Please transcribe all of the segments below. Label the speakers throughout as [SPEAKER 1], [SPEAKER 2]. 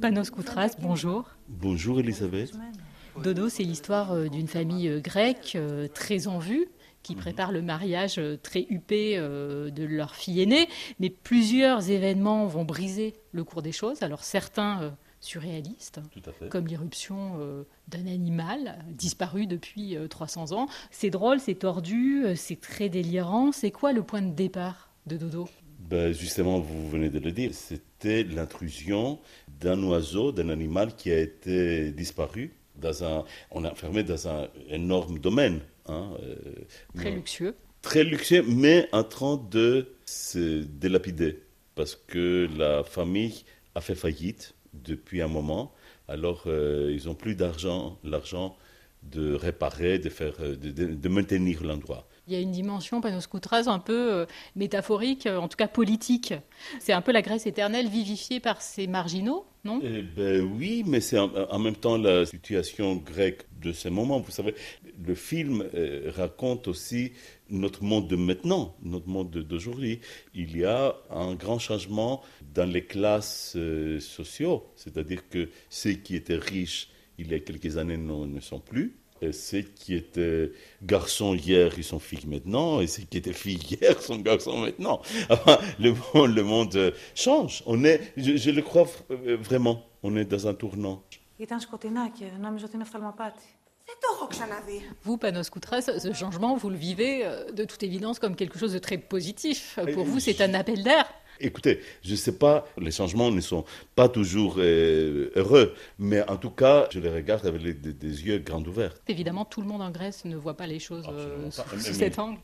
[SPEAKER 1] Panos Koutras, bonjour.
[SPEAKER 2] Bonjour Elisabeth.
[SPEAKER 1] Dodo, c'est l'histoire euh, d'une famille euh, grecque euh, très en vue qui prépare le mariage très huppé de leur fille aînée, mais plusieurs événements vont briser le cours des choses. Alors certains surréalistes, comme l'irruption d'un animal disparu depuis 300 ans. C'est drôle, c'est tordu, c'est très délirant. C'est quoi le point de départ de Dodo
[SPEAKER 2] ben Justement, vous venez de le dire, c'était l'intrusion d'un oiseau, d'un animal qui a été disparu. Dans un, on est enfermé dans un énorme domaine. Hein,
[SPEAKER 1] euh, très luxueux.
[SPEAKER 2] Très luxueux, mais en train de se délapider. Parce que la famille a fait faillite depuis un moment. Alors, euh, ils n'ont plus d'argent, l'argent de réparer, de, faire, de, de maintenir l'endroit.
[SPEAKER 1] Il y a une dimension Panos Koutras un peu euh, métaphorique, euh, en tout cas politique. C'est un peu la Grèce éternelle vivifiée par ces marginaux, non?
[SPEAKER 2] Eh ben Oui, mais c'est en, même temps la situation grecque de ce moment. Vous savez, le film euh, raconte aussi notre monde de maintenant, notre monde d'aujourd'hui. Il y a un grand changement dans les classes sociaux, c'est-à-dire que ceux qui étaient riches il y a quelques années ne sont plus ceux qui étaient garçons hier, ils sont filles maintenant, et ceux qui étaient filles hier sont garçons maintenant. le, monde, le monde change. On est, je, le crois vraiment, on est dans un tournant.
[SPEAKER 1] Vous, Panos Koutras, ce changement, vous le vivez euh, de toute évidence comme quelque chose de très positif. Pour vous, c'est un appel d'air.
[SPEAKER 2] Écoutez, je ne sais pas, les changements ne sont pas toujours euh, heureux, mais en tout cas, je les regarde avec des, yeux grands ouverts.
[SPEAKER 1] Évidemment, tout le monde en Grèce ne voit pas les choses euh, sous, cet angle.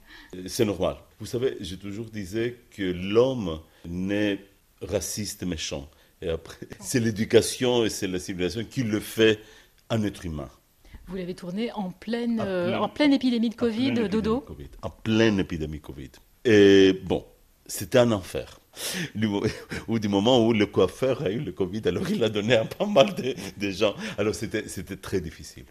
[SPEAKER 2] C'est normal. Vous savez, j'ai toujours disais que l'homme n'est raciste méchant. Et après, c'est l'éducation et c'est la civilisation qui le fait un être humain.
[SPEAKER 1] Vous l'avez tourné en pleine, euh, en pleine épidémie de Covid, Dodo?
[SPEAKER 2] En pleine épidémie de Covid. Et bon, c'était un enfer ou du moment où le coiffeur a eu le Covid, alors il a donné à pas mal de, gens. Alors c'était, très difficile.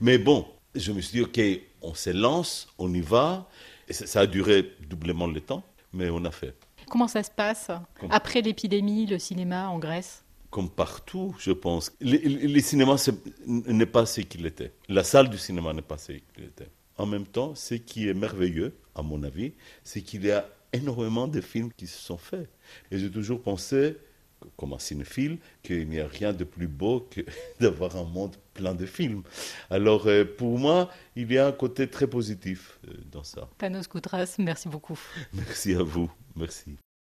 [SPEAKER 2] Mais bon, je me suis dit, OK, on se lance, on y va. Et ça, a duré doublement le temps, mais on a fait.
[SPEAKER 1] Comment ça se passe après l'épidémie, le cinéma en Grèce?
[SPEAKER 2] Comme partout, je pense. Le, le cinéma n'est pas ce qu'il était. La salle du cinéma n'est pas ce qu'il était. En même temps, ce qui est merveilleux, à mon avis, c'est qu'il y a énormément de films qui se sont faits. Et j'ai toujours pensé, comme un cinéphile, qu'il n'y a rien de plus beau que d'avoir un monde plein de films. Alors euh, pour moi, il y a un côté très positif euh, dans ça.
[SPEAKER 1] Panos Koutras, merci beaucoup.
[SPEAKER 2] Merci à vous. Merci.